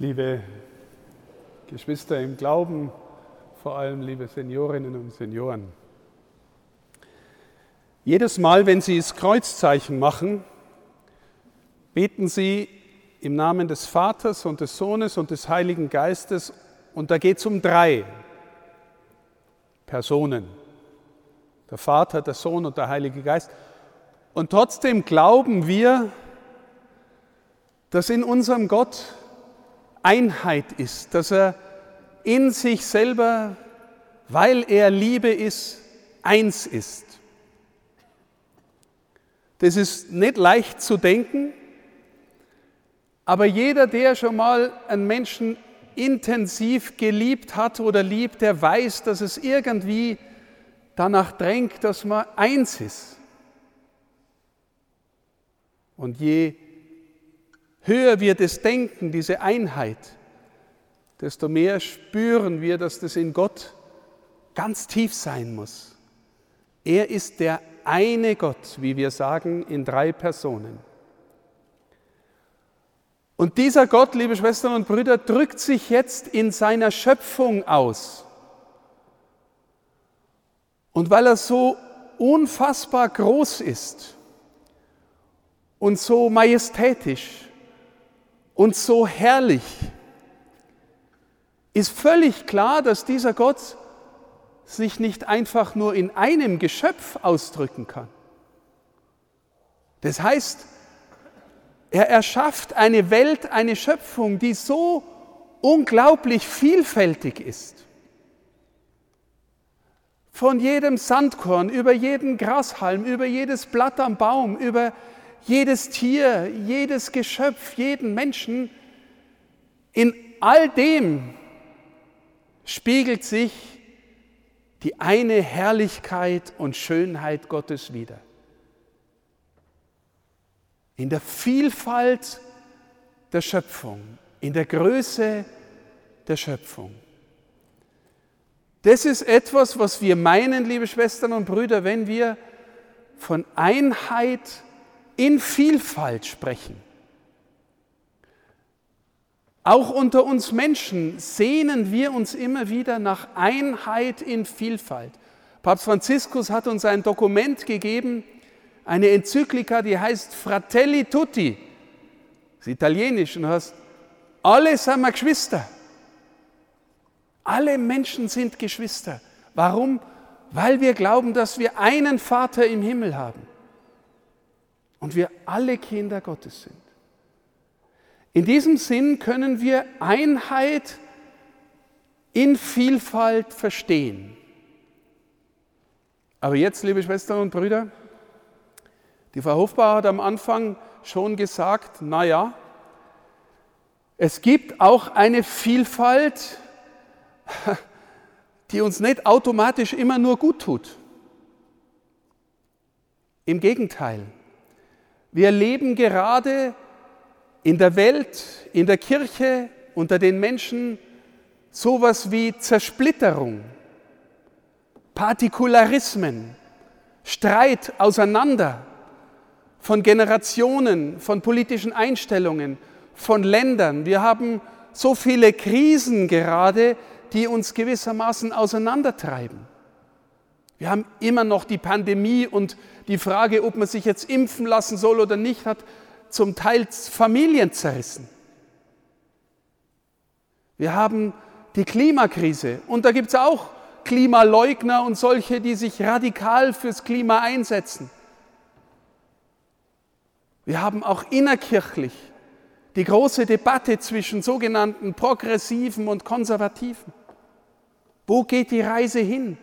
liebe Geschwister im Glauben, vor allem liebe Seniorinnen und Senioren. Jedes Mal, wenn Sie das Kreuzzeichen machen, beten Sie im Namen des Vaters und des Sohnes und des Heiligen Geistes und da geht es um drei Personen. Der Vater, der Sohn und der Heilige Geist. Und trotzdem glauben wir, dass in unserem Gott Einheit ist, dass er in sich selber, weil er Liebe ist, eins ist. Das ist nicht leicht zu denken, aber jeder, der schon mal einen Menschen intensiv geliebt hat oder liebt, der weiß, dass es irgendwie danach drängt, dass man eins ist. Und je höher wir das denken, diese Einheit, desto mehr spüren wir, dass das in Gott ganz tief sein muss. Er ist der eine Gott, wie wir sagen, in drei Personen. Und dieser Gott, liebe Schwestern und Brüder, drückt sich jetzt in seiner Schöpfung aus. Und weil er so unfassbar groß ist und so majestätisch, und so herrlich, ist völlig klar, dass dieser Gott sich nicht einfach nur in einem Geschöpf ausdrücken kann. Das heißt, er erschafft eine Welt, eine Schöpfung, die so unglaublich vielfältig ist. Von jedem Sandkorn, über jeden Grashalm, über jedes Blatt am Baum, über jedes Tier, jedes Geschöpf, jeden Menschen, in all dem spiegelt sich die eine Herrlichkeit und Schönheit Gottes wider. In der Vielfalt der Schöpfung, in der Größe der Schöpfung. Das ist etwas, was wir meinen, liebe Schwestern und Brüder, wenn wir von Einheit in Vielfalt sprechen. Auch unter uns Menschen sehnen wir uns immer wieder nach Einheit in Vielfalt. Papst Franziskus hat uns ein Dokument gegeben, eine Enzyklika, die heißt Fratelli Tutti. Das ist italienisch und heißt, alle sind wir Geschwister. Alle Menschen sind Geschwister. Warum? Weil wir glauben, dass wir einen Vater im Himmel haben und wir alle Kinder Gottes sind. In diesem Sinn können wir Einheit in Vielfalt verstehen. Aber jetzt, liebe Schwestern und Brüder, die Frau Hofbauer hat am Anfang schon gesagt, naja, es gibt auch eine Vielfalt, die uns nicht automatisch immer nur gut tut. Im Gegenteil, wir leben gerade in der Welt, in der Kirche, unter den Menschen sowas wie Zersplitterung, Partikularismen, Streit auseinander von Generationen, von politischen Einstellungen, von Ländern. Wir haben so viele Krisen gerade, die uns gewissermaßen auseinandertreiben. Wir haben immer noch die Pandemie und die Frage, ob man sich jetzt impfen lassen soll oder nicht, hat zum Teil Familien zerrissen. Wir haben die Klimakrise und da gibt es auch Klimaleugner und solche, die sich radikal fürs Klima einsetzen. Wir haben auch innerkirchlich die große Debatte zwischen sogenannten Progressiven und Konservativen. Wo geht die Reise hin?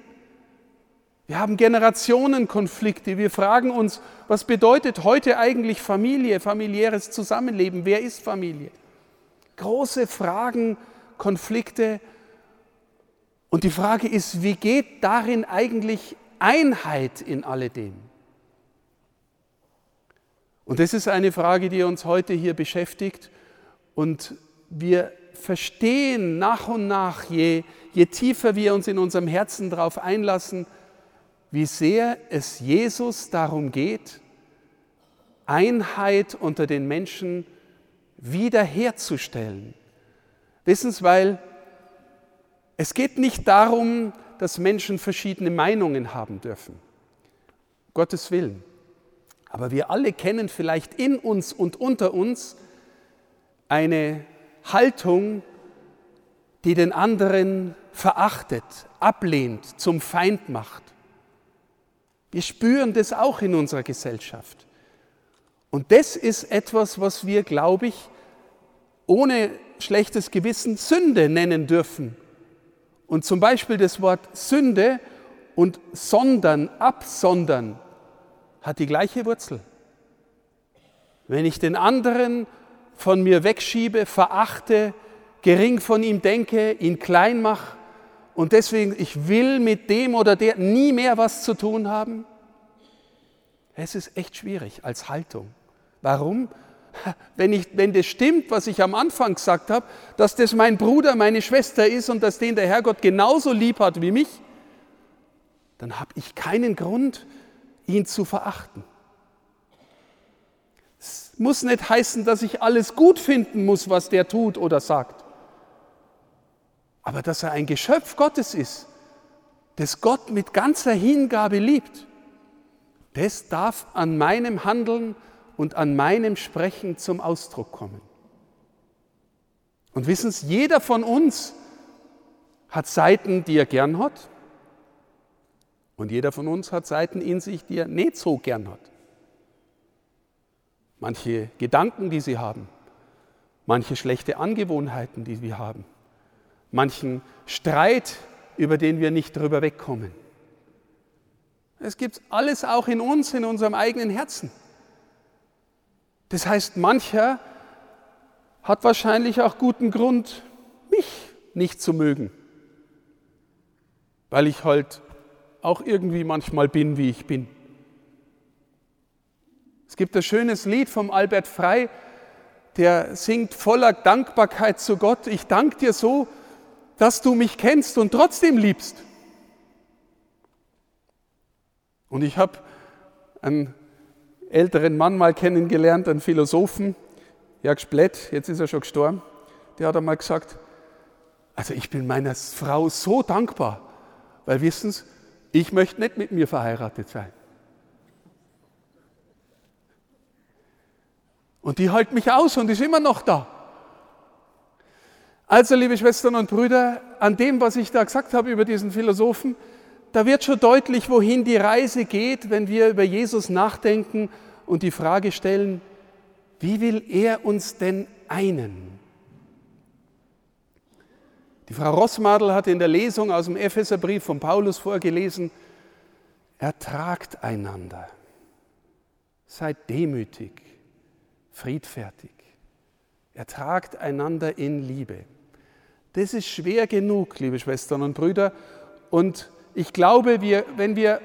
Wir haben Generationenkonflikte. Wir fragen uns, was bedeutet heute eigentlich Familie, familiäres Zusammenleben? Wer ist Familie? Große Fragen, Konflikte. Und die Frage ist, wie geht darin eigentlich Einheit in alledem? Und das ist eine Frage, die uns heute hier beschäftigt. Und wir verstehen nach und nach, je, je tiefer wir uns in unserem Herzen darauf einlassen, wie sehr es Jesus darum geht, Einheit unter den Menschen wiederherzustellen, Wissen Sie, weil es geht nicht darum, dass Menschen verschiedene Meinungen haben dürfen. Gottes Willen. Aber wir alle kennen vielleicht in uns und unter uns eine Haltung, die den anderen verachtet, ablehnt, zum Feind macht. Wir spüren das auch in unserer Gesellschaft. Und das ist etwas, was wir, glaube ich, ohne schlechtes Gewissen Sünde nennen dürfen. Und zum Beispiel das Wort Sünde und sondern, absondern, hat die gleiche Wurzel. Wenn ich den anderen von mir wegschiebe, verachte, gering von ihm denke, ihn klein mache und deswegen ich will mit dem oder der nie mehr was zu tun haben, es ist echt schwierig als Haltung. Warum? Wenn, ich, wenn das stimmt, was ich am Anfang gesagt habe, dass das mein Bruder, meine Schwester ist und dass den der Herrgott genauso lieb hat wie mich, dann habe ich keinen Grund, ihn zu verachten. Es muss nicht heißen, dass ich alles gut finden muss, was der tut oder sagt. Aber dass er ein Geschöpf Gottes ist, das Gott mit ganzer Hingabe liebt, das darf an meinem Handeln und an meinem Sprechen zum Ausdruck kommen. Und wissen Sie, jeder von uns hat Seiten, die er gern hat und jeder von uns hat Seiten in sich, die er nicht so gern hat. Manche Gedanken, die sie haben, manche schlechte Angewohnheiten, die wir haben, manchen Streit, über den wir nicht drüber wegkommen. Es gibt alles auch in uns, in unserem eigenen Herzen. Das heißt, mancher hat wahrscheinlich auch guten Grund, mich nicht zu mögen, weil ich halt auch irgendwie manchmal bin, wie ich bin. Es gibt ein schönes Lied vom Albert Frei, der singt voller Dankbarkeit zu Gott. Ich danke dir so, dass du mich kennst und trotzdem liebst. Und ich habe einen älteren Mann mal kennengelernt, einen Philosophen, Jörg Splett, jetzt ist er schon gestorben, der hat einmal gesagt, also ich bin meiner Frau so dankbar, weil wissen Sie, ich möchte nicht mit mir verheiratet sein. Und die hält mich aus und ist immer noch da. Also, liebe Schwestern und Brüder, an dem, was ich da gesagt habe über diesen Philosophen, da wird schon deutlich, wohin die Reise geht, wenn wir über Jesus nachdenken und die Frage stellen, wie will er uns denn einen? Die Frau Rossmadel hat in der Lesung aus dem Epheserbrief von Paulus vorgelesen, ertragt einander, seid demütig, friedfertig, ertragt einander in Liebe. Das ist schwer genug, liebe Schwestern und Brüder. Und ich glaube, wir, wenn wir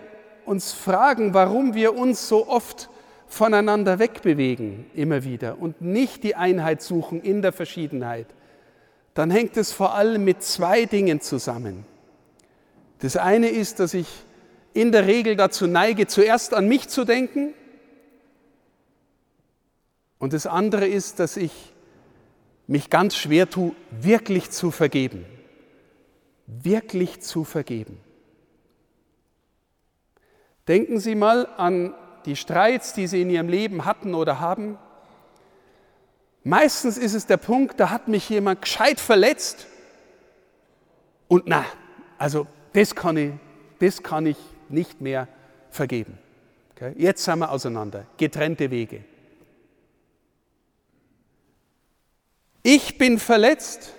uns fragen, warum wir uns so oft voneinander wegbewegen, immer wieder, und nicht die Einheit suchen in der Verschiedenheit, dann hängt es vor allem mit zwei Dingen zusammen. Das eine ist, dass ich in der Regel dazu neige, zuerst an mich zu denken. Und das andere ist, dass ich mich ganz schwer tue, wirklich zu vergeben. Wirklich zu vergeben. Denken Sie mal an die Streits, die Sie in Ihrem Leben hatten oder haben. Meistens ist es der Punkt, da hat mich jemand gescheit verletzt und na, also das kann ich, das kann ich nicht mehr vergeben. Okay? Jetzt sind wir auseinander, getrennte Wege. Ich bin verletzt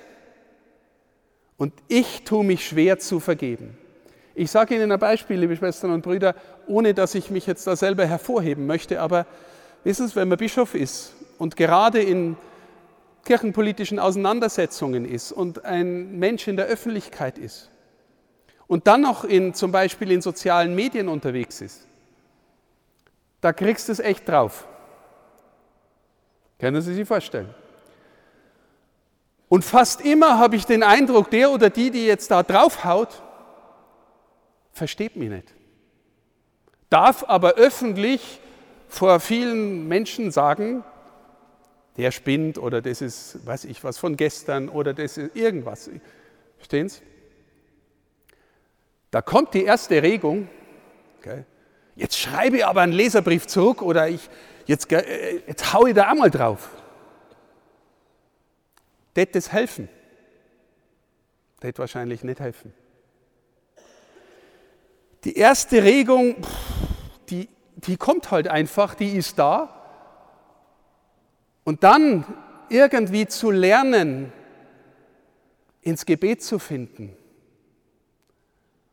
und ich tue mich schwer zu vergeben. Ich sage Ihnen ein Beispiel, liebe Schwestern und Brüder, ohne dass ich mich jetzt da selber hervorheben möchte, aber wissen Sie, wenn man Bischof ist und gerade in kirchenpolitischen Auseinandersetzungen ist und ein Mensch in der Öffentlichkeit ist und dann noch in, zum Beispiel in sozialen Medien unterwegs ist, da kriegst du es echt drauf. Können Sie sich vorstellen? Und fast immer habe ich den Eindruck, der oder die, die jetzt da draufhaut, versteht mich nicht. Darf aber öffentlich vor vielen Menschen sagen, der spinnt oder das ist, weiß ich was, von gestern oder das ist irgendwas. Verstehen Sie? Da kommt die erste Regung. Okay. Jetzt schreibe ich aber einen Leserbrief zurück oder ich, jetzt, äh, jetzt haue ich da einmal drauf. Det das helfen? Det wahrscheinlich nicht helfen. Die erste Regung, die, die kommt halt einfach, die ist da. Und dann irgendwie zu lernen, ins Gebet zu finden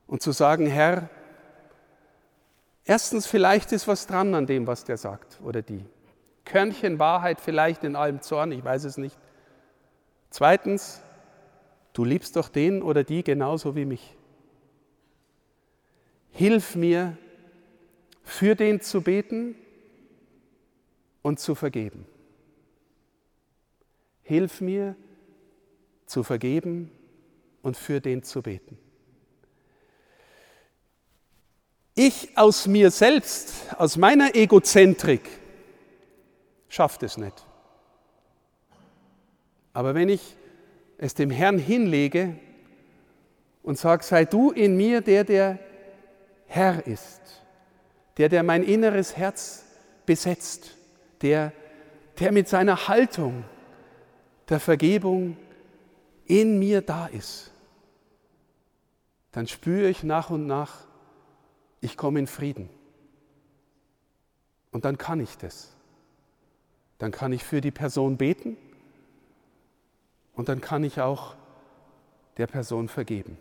und zu sagen, Herr, erstens vielleicht ist was dran an dem, was der sagt oder die. Körnchen Wahrheit vielleicht in allem Zorn, ich weiß es nicht. Zweitens, du liebst doch den oder die genauso wie mich. Hilf mir, für den zu beten und zu vergeben. Hilf mir, zu vergeben und für den zu beten. Ich aus mir selbst, aus meiner Egozentrik, schafft es nicht. Aber wenn ich es dem Herrn hinlege und sage, sei du in mir der, der Herr ist, der, der mein inneres Herz besetzt, der, der mit seiner Haltung der Vergebung in mir da ist, dann spüre ich nach und nach, ich komme in Frieden. Und dann kann ich das. Dann kann ich für die Person beten und dann kann ich auch der Person vergeben.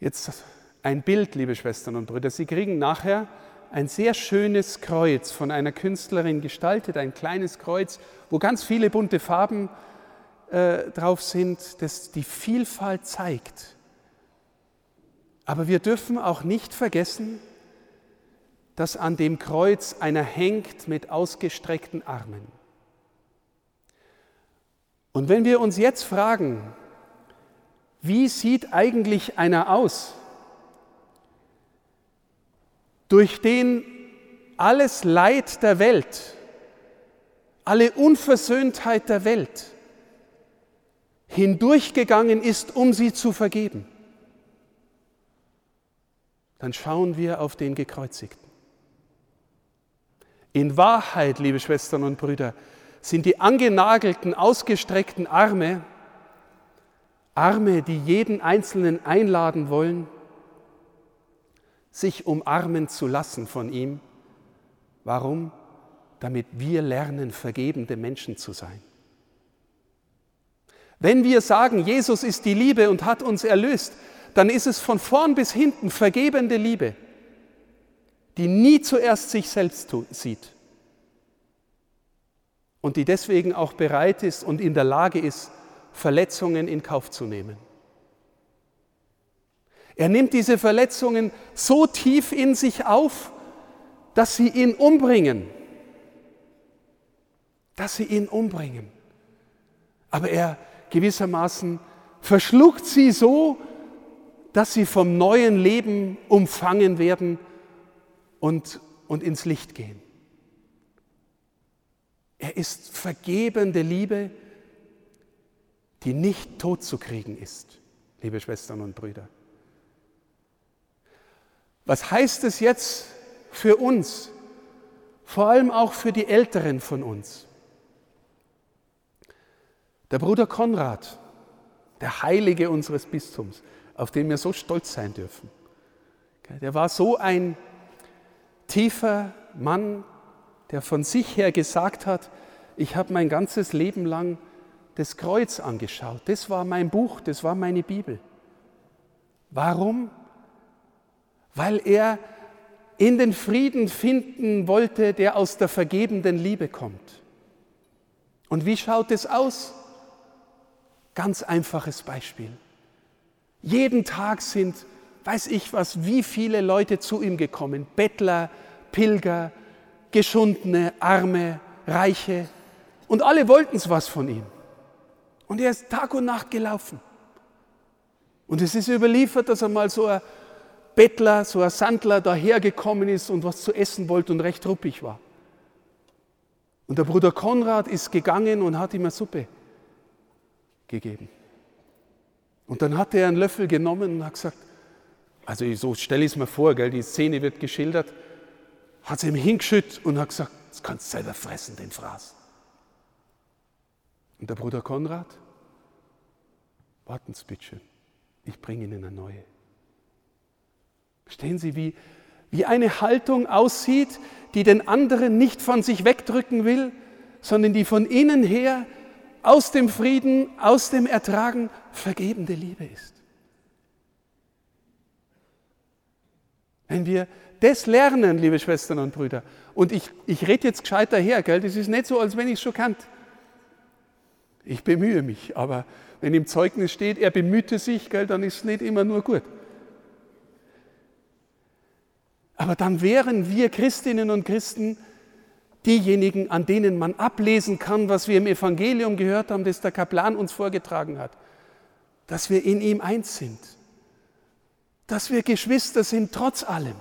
Jetzt ein Bild, liebe Schwestern und Brüder. Sie kriegen nachher ein sehr schönes Kreuz von einer Künstlerin gestaltet, ein kleines Kreuz, wo ganz viele bunte Farben äh, drauf sind, das die Vielfalt zeigt. Aber wir dürfen auch nicht vergessen, dass an dem Kreuz einer hängt mit ausgestreckten Armen. Und wenn wir uns jetzt fragen, wie sieht eigentlich einer aus, durch den alles Leid der Welt, alle Unversöhntheit der Welt hindurchgegangen ist, um sie zu vergeben, dann schauen wir auf den Gekreuzigten. In Wahrheit, liebe Schwestern und Brüder, sind die angenagelten, ausgestreckten Arme Arme, die jeden Einzelnen einladen wollen, sich umarmen zu lassen von ihm. Warum? Damit wir lernen, vergebende Menschen zu sein. Wenn wir sagen, Jesus ist die Liebe und hat uns erlöst, dann ist es von vorn bis hinten vergebende Liebe, die nie zuerst sich selbst sieht und die deswegen auch bereit ist und in der Lage ist, Verletzungen in Kauf zu nehmen. Er nimmt diese Verletzungen so tief in sich auf, dass sie ihn umbringen. Dass sie ihn umbringen. Aber er gewissermaßen verschluckt sie so, dass sie vom neuen Leben umfangen werden und, und ins Licht gehen. Er ist vergebende Liebe, die nicht tot zu kriegen ist, liebe Schwestern und Brüder. Was heißt es jetzt für uns, vor allem auch für die Älteren von uns? Der Bruder Konrad, der Heilige unseres Bistums, auf den wir so stolz sein dürfen, der war so ein tiefer Mann, der von sich her gesagt hat, ich habe mein ganzes Leben lang das Kreuz angeschaut. Das war mein Buch, das war meine Bibel. Warum? Weil er in den Frieden finden wollte, der aus der vergebenden Liebe kommt. Und wie schaut es aus? Ganz einfaches Beispiel. Jeden Tag sind, weiß ich was, wie viele Leute zu ihm gekommen. Bettler, Pilger, Geschundene, Arme, Reiche. Und alle wollten was von ihm. Und er ist Tag und Nacht gelaufen. Und es ist überliefert, dass einmal so ein Bettler, so ein Sandler dahergekommen ist und was zu essen wollte und recht ruppig war. Und der Bruder Konrad ist gegangen und hat ihm eine Suppe gegeben. Und dann hat er einen Löffel genommen und hat gesagt, also so stelle ich es mir vor, gell, die Szene wird geschildert, hat es ihm hingeschüttet und hat gesagt, das kannst du selber fressen, den Fraß. Und der Bruder Konrad, warten Sie bitte, ich bringe Ihnen eine neue. Verstehen Sie, wie, wie eine Haltung aussieht, die den anderen nicht von sich wegdrücken will, sondern die von innen her aus dem Frieden, aus dem Ertragen vergebende Liebe ist. Wenn wir das lernen, liebe Schwestern und Brüder, und ich, ich rede jetzt gescheit daher, gell, das ist nicht so, als wenn ich es schon kannt. Ich bemühe mich, aber wenn im Zeugnis steht, er bemühte sich, gell, dann ist es nicht immer nur gut. Aber dann wären wir Christinnen und Christen diejenigen, an denen man ablesen kann, was wir im Evangelium gehört haben, das der Kaplan uns vorgetragen hat, dass wir in ihm eins sind, dass wir Geschwister sind trotz allem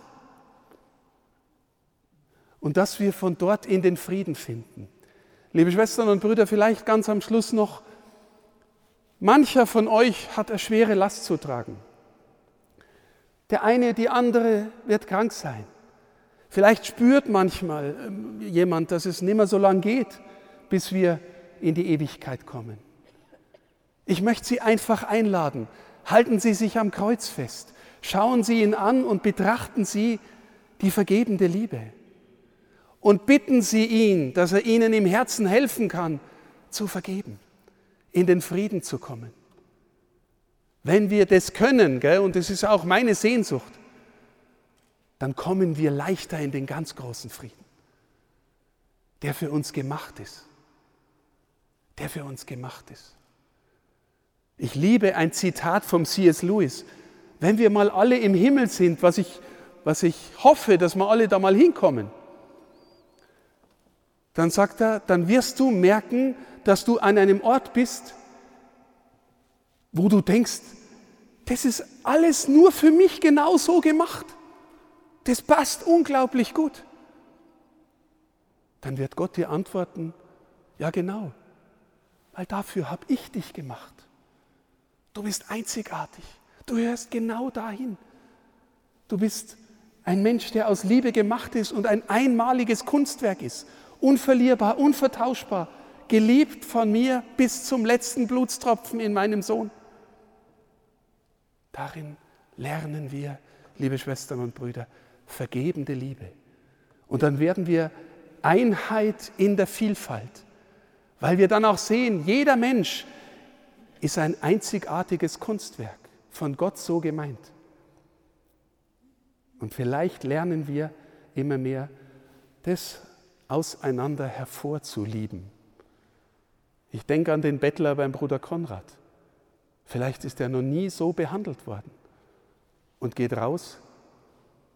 und dass wir von dort in den Frieden finden. Liebe Schwestern und Brüder, vielleicht ganz am Schluss noch, mancher von euch hat eine schwere Last zu tragen. Der eine, die andere wird krank sein. Vielleicht spürt manchmal ähm, jemand, dass es nicht mehr so lang geht, bis wir in die Ewigkeit kommen. Ich möchte Sie einfach einladen. Halten Sie sich am Kreuz fest. Schauen Sie ihn an und betrachten Sie die vergebende Liebe. Und bitten Sie ihn, dass er Ihnen im Herzen helfen kann, zu vergeben, in den Frieden zu kommen. Wenn wir das können, gell, und das ist auch meine Sehnsucht, dann kommen wir leichter in den ganz großen Frieden, der für uns gemacht ist. Der für uns gemacht ist. Ich liebe ein Zitat vom C.S. Lewis. Wenn wir mal alle im Himmel sind, was ich, was ich hoffe, dass wir alle da mal hinkommen, dann sagt er, dann wirst du merken, dass du an einem Ort bist, wo du denkst, das ist alles nur für mich genau so gemacht das passt unglaublich gut. Dann wird Gott dir antworten, ja genau, weil dafür habe ich dich gemacht. Du bist einzigartig. Du hörst genau dahin. Du bist ein Mensch, der aus Liebe gemacht ist und ein einmaliges Kunstwerk ist. Unverlierbar, unvertauschbar, geliebt von mir bis zum letzten Blutstropfen in meinem Sohn. Darin lernen wir, liebe Schwestern und Brüder, vergebende Liebe. Und dann werden wir Einheit in der Vielfalt, weil wir dann auch sehen, jeder Mensch ist ein einzigartiges Kunstwerk, von Gott so gemeint. Und vielleicht lernen wir immer mehr, das auseinander hervorzulieben. Ich denke an den Bettler beim Bruder Konrad. Vielleicht ist er noch nie so behandelt worden und geht raus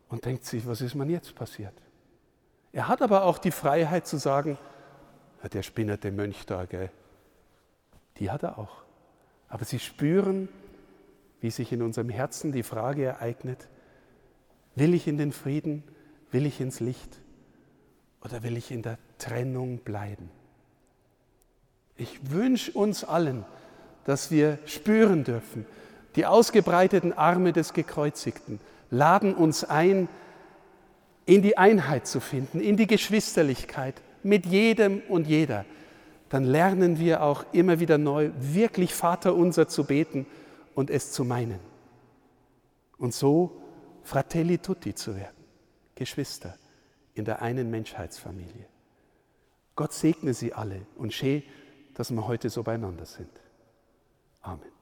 und denkt sich, was ist mir jetzt passiert? Er hat aber auch die Freiheit zu sagen, der spinnerte Mönch da, gell? die hat er auch. Aber sie spüren, wie sich in unserem Herzen die Frage ereignet, will ich in den Frieden, will ich ins Licht oder will ich in der Trennung bleiben? Ich wünsche uns allen, dass wir spüren dürfen, die ausgebreiteten Arme des Gekreuzigten, laden uns ein, in die Einheit zu finden, in die Geschwisterlichkeit mit jedem und jeder, dann lernen wir auch immer wieder neu, wirklich Vater unser zu beten und es zu meinen. Und so Fratelli Tutti zu werden, Geschwister in der einen Menschheitsfamilie. Gott segne sie alle und schee, dass wir heute so beieinander sind. Amen.